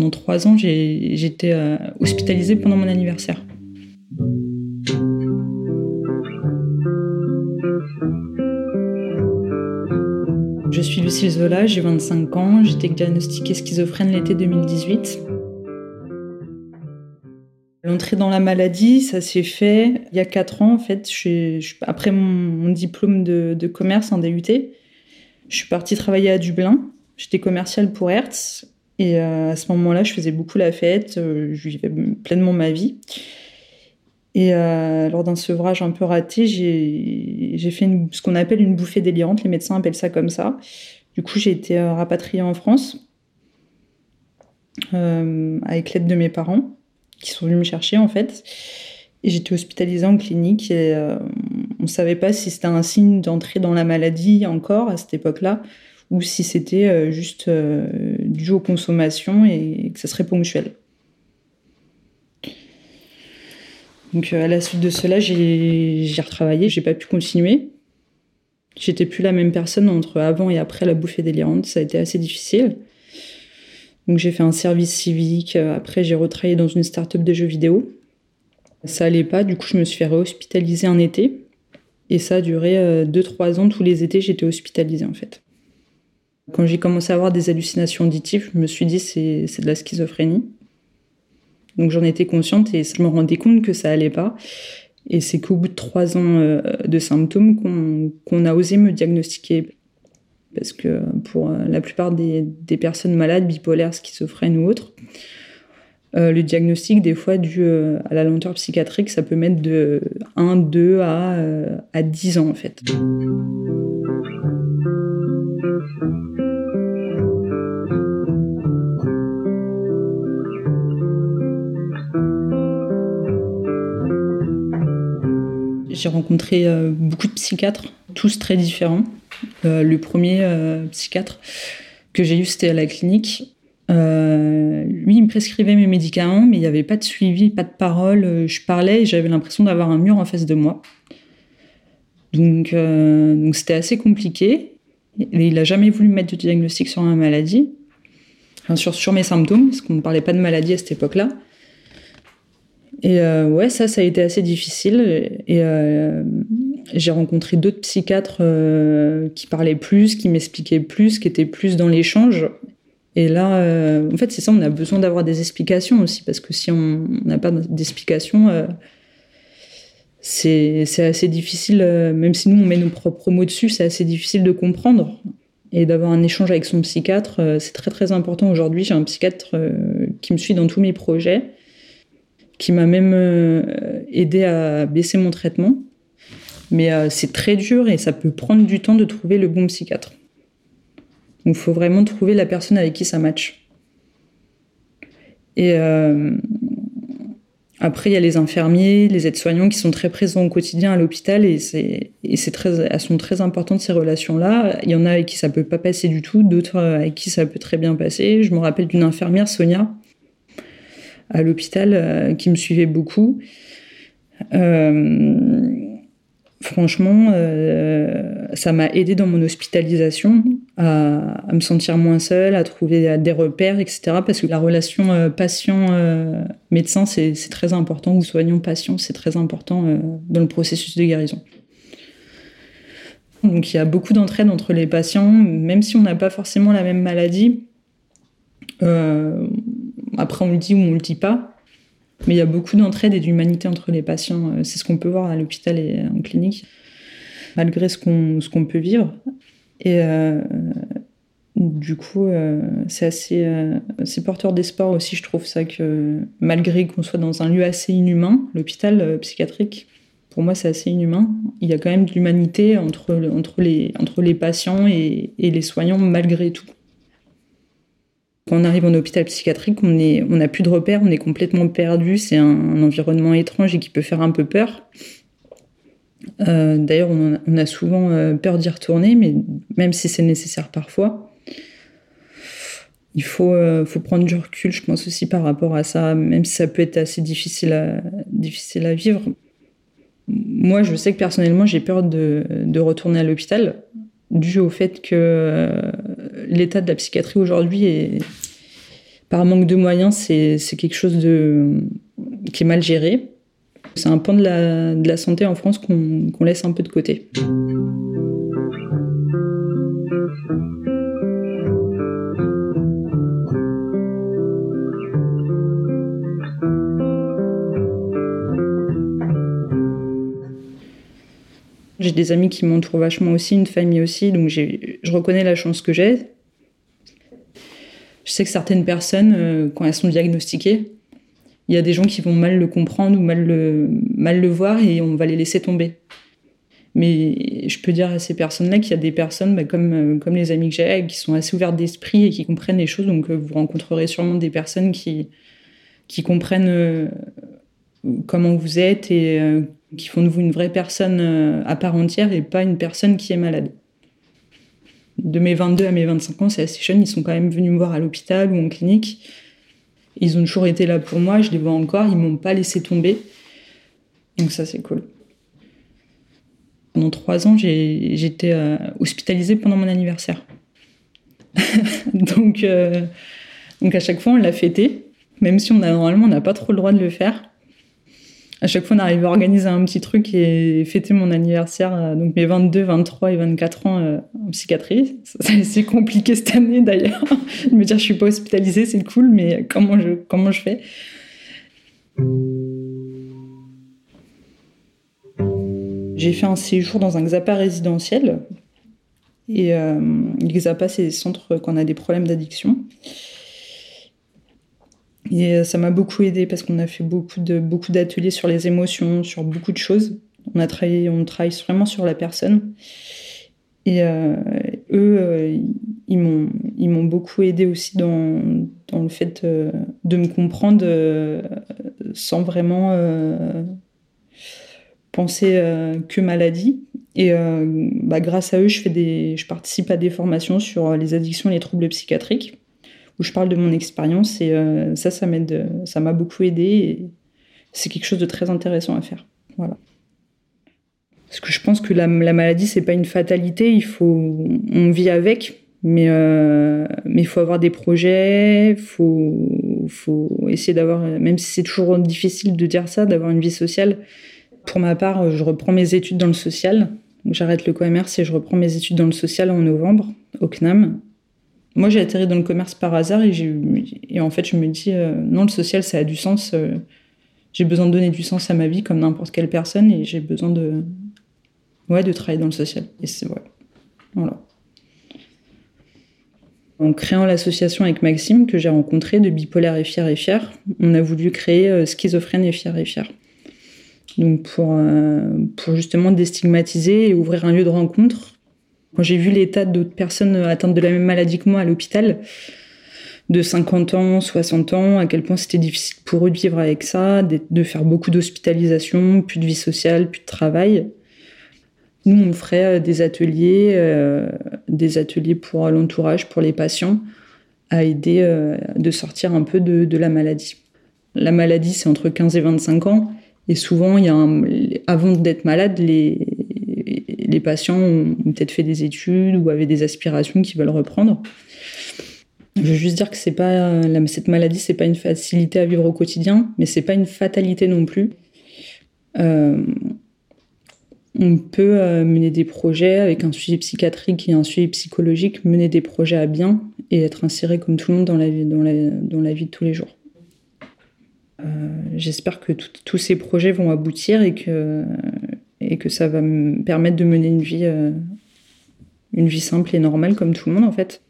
Pendant trois ans, j'étais euh, hospitalisée pendant mon anniversaire. Je suis Lucille Zola, j'ai 25 ans, j'étais diagnostiquée schizophrène l'été 2018. L'entrée dans la maladie, ça s'est fait il y a 4 ans en fait. après mon, diplôme de, de, commerce en DUT, je suis partie travailler à Dublin. J'étais commerciale pour Hertz et euh, à ce moment-là, je faisais beaucoup la fête, euh, je vivais pleinement ma vie. Et euh, lors d'un sevrage un peu raté, j'ai fait ce qu'on appelle une bouffée délirante. Les médecins appellent ça comme ça. Du coup, j'ai été rapatriée en France avec l'aide de mes parents qui sont venus me chercher en fait. Et j'étais hospitalisée en clinique et on ne savait pas si c'était un signe d'entrée dans la maladie encore à cette époque-là ou si c'était juste dû aux consommations et que ça serait ponctuel. Donc euh, à la suite de cela, j'ai retravaillé, j'ai pas pu continuer. J'étais plus la même personne entre avant et après la bouffée délirante, ça a été assez difficile. Donc j'ai fait un service civique, après j'ai retravaillé dans une start-up de jeux vidéo. Ça allait pas, du coup je me suis fait réhospitaliser un été. Et ça a duré 2-3 ans, tous les étés j'étais hospitalisée en fait. Quand j'ai commencé à avoir des hallucinations auditives, je me suis dit c'est c'est de la schizophrénie. Donc j'en étais consciente et je me rendais compte que ça allait pas. Et c'est qu'au bout de trois ans euh, de symptômes qu'on a osé me diagnostiquer. Parce que pour euh, la plupart des, des personnes malades, bipolaires, schizophrènes ou autres, euh, le diagnostic, des fois, dû à la lenteur psychiatrique, ça peut mettre de 1, 2 à, à 10 ans, en fait. J'ai rencontré euh, beaucoup de psychiatres, tous très différents. Euh, le premier euh, psychiatre que j'ai eu, c'était à la clinique. lui, il me prescrivait mes médicaments, mais il n'y avait pas de suivi, pas de parole. Je parlais et j'avais l'impression d'avoir un mur en face de moi. Donc, c'était assez compliqué. il n'a jamais voulu mettre de diagnostic sur ma maladie, enfin, sur, sur mes symptômes, parce qu'on ne parlait pas de maladie à cette époque-là. Et euh, ouais, ça, ça a été assez difficile. Et euh, j'ai rencontré d'autres psychiatres euh, qui parlaient plus, qui m'expliquaient plus, qui étaient plus dans l'échange. Et là, en fait, c'est ça, on a besoin d'avoir des explications aussi, parce que si on n'a pas d'explications, c'est assez difficile, même si nous, on met nos propres mots dessus, c'est assez difficile de comprendre. Et d'avoir un échange avec son psychiatre, c'est très très important aujourd'hui. J'ai un psychiatre qui me suit dans tous mes projets qui m'a même euh, aidé à baisser mon traitement. Mais euh, c'est très dur et ça peut prendre du temps de trouver le bon psychiatre. Donc il faut vraiment trouver la personne avec qui ça match. Et euh, après, il y a les infirmiers, les aides-soignants qui sont très présents au quotidien à l'hôpital et, c'est, très, elles sont très importantes ces relations-là. Il y en a avec qui ça peut pas passer du tout, d'autres avec qui ça peut très bien passer. Je me rappelle d'une infirmière, Sonia, à l'hôpital euh, qui me suivait beaucoup. Euh, franchement, euh, ça m'a aidé dans mon hospitalisation à, me sentir moins seule, à trouver des repères, etc. Parce que la relation patient-médecin, c'est très important, ou soignant-patient, c'est très important dans le processus de guérison. Donc il y a beaucoup d'entraide entre les patients, même si on n'a pas forcément la même maladie. Après, on le dit ou on le dit pas. Mais il y a beaucoup d'entraide et d'humanité entre les patients. Euh, c'est ce qu'on peut voir à l'hôpital et en clinique, malgré ce qu'on peut vivre. Et euh, du coup, euh, c'est assez, c'est porteur d'espoir aussi, je trouve ça que malgré qu'on soit dans un lieu assez inhumain, l'hôpital psychiatrique, pour moi, c'est assez inhumain. Il y a quand même de l'humanité entre, entre, les, entre les patients et, et les soignants malgré tout. Quand on arrive en hôpital psychiatrique, on n'a plus de repères, on est complètement perdu. C'est un, environnement étrange et qui peut faire un peu peur. Euh, d'ailleurs, on, a souvent euh, peur d'y retourner, mais même si c'est nécessaire parfois, il faut, euh, faut, prendre du recul, je pense aussi par rapport à ça, même si ça peut être assez difficile à, vivre. Moi, je sais que personnellement, j'ai peur de, retourner à l'hôpital, dû au fait que l'état de la psychiatrie aujourd'hui est par manque de moyens, c'est quelque chose qui est mal géré. C'est un pan de la, de la santé en France qu'on laisse un peu de côté. J'ai des amis qui m'entourent vachement aussi, une famille aussi, donc je reconnais la chance que j'ai. Je sais que certaines personnes, euh, quand elles sont diagnostiquées, il y a des gens qui vont mal le comprendre ou mal le, voir et on va les laisser tomber. Mais je peux dire à ces personnes-là qu'il y a des personnes bah, comme, euh, comme les amis que j'ai, qui sont assez ouvertes d'esprit et qui comprennent les choses. Donc euh, vous rencontrerez sûrement des personnes qui, comprennent comment vous êtes et qui font de vous une vraie personne à part entière et pas une personne qui est malade. De mes 22 à mes 25 ans, c'est assez jeune, ils sont quand même venus me voir à l'hôpital ou en clinique. Ils ont toujours été là pour moi, je les vois encore, ils m'ont pas laissé tomber. Donc ça, c'est cool. Pendant trois ans, j'étais euh, hospitalisée pendant mon anniversaire. donc, euh, donc à chaque fois, on l'a fêté, même si on a, normalement on n'a pas trop le droit de le faire à chaque fois, on arrive à organiser un petit truc et fêter mon anniversaire, euh, donc mes 22, 23 et 24 ans euh, en psychiatrie. C'est compliqué cette année d'ailleurs. de me dire, je suis pas hospitalisée, c'est cool, mais comment je, comment je fais? J'ai fait un séjour dans un XAPA résidentiel. Et euh, XAPA, c'est des centres quand on a des problèmes d'addiction. Et euh, ça m'a beaucoup aidé parce qu'on a fait beaucoup de beaucoup d'ateliers sur les émotions, sur beaucoup de choses. On a travaillé, on travaille vraiment sur la personne. Et euh, eux, euh, ils m'ont ils m'ont beaucoup aidé aussi dans, dans le fait de me comprendre sans vraiment penser que maladie. Et bah, grâce à eux, je fais des je participe à des formations sur les addictions et les troubles psychiatriques où je parle de mon expérience et euh, ça, ça m'a beaucoup aidé et c'est quelque chose de très intéressant à faire. Voilà. Parce que je pense que la, la maladie, c'est pas une fatalité, il faut, on vit avec, mais euh, mais il faut avoir des projets, faut faut essayer d'avoir, même si c'est toujours difficile de dire ça, d'avoir une vie sociale. Pour ma part, je reprends mes études dans le social. J'arrête le commerce et je reprends mes études dans le social en novembre au CNAM. Moi, j'ai atterri dans le commerce par hasard et, et en fait, je me dis, euh, non, le social, ça a du sens. Euh, j'ai besoin de donner du sens à ma vie comme n'importe quelle personne et j'ai besoin de, ouais, de travailler dans le social. Et c'est. Voilà. En créant l'association avec Maxime, que j'ai rencontré de Bipolaire et Fier et Fier, on a voulu créer euh, Schizophrène et Fier et Fier. Donc pour, pour justement déstigmatiser et ouvrir un lieu de rencontre quand j'ai vu l'état d'autres personnes atteintes de la même maladie que moi à l'hôpital, de 50 ans, 60 ans, à quel point c'était difficile pour eux de vivre avec ça, de faire beaucoup d'hospitalisation, plus de vie sociale, plus de travail. Nous, on ferait euh, des ateliers, euh, des ateliers pour l'entourage, pour les patients, à aider euh, de sortir un peu de, la maladie. La maladie, c'est entre 15 et 25 ans, et souvent, il y a avant d'être malade, les, les patients ont peut-être fait des études ou avaient des aspirations qui veulent reprendre. Je veux juste dire que c'est pas cette maladie, c'est pas une facilité à vivre au quotidien, mais c'est pas une fatalité non plus. Euh, on peut euh, mener des projets avec un suivi psychiatrique et un suivi psychologique, mener des projets à bien et être inséré comme tout le monde dans la vie, dans la vie de tous les jours. Euh, j'espère que tous ces projets vont aboutir et que, et que ça va me permettre de mener une vie, euh, une vie simple et normale comme tout le monde en fait.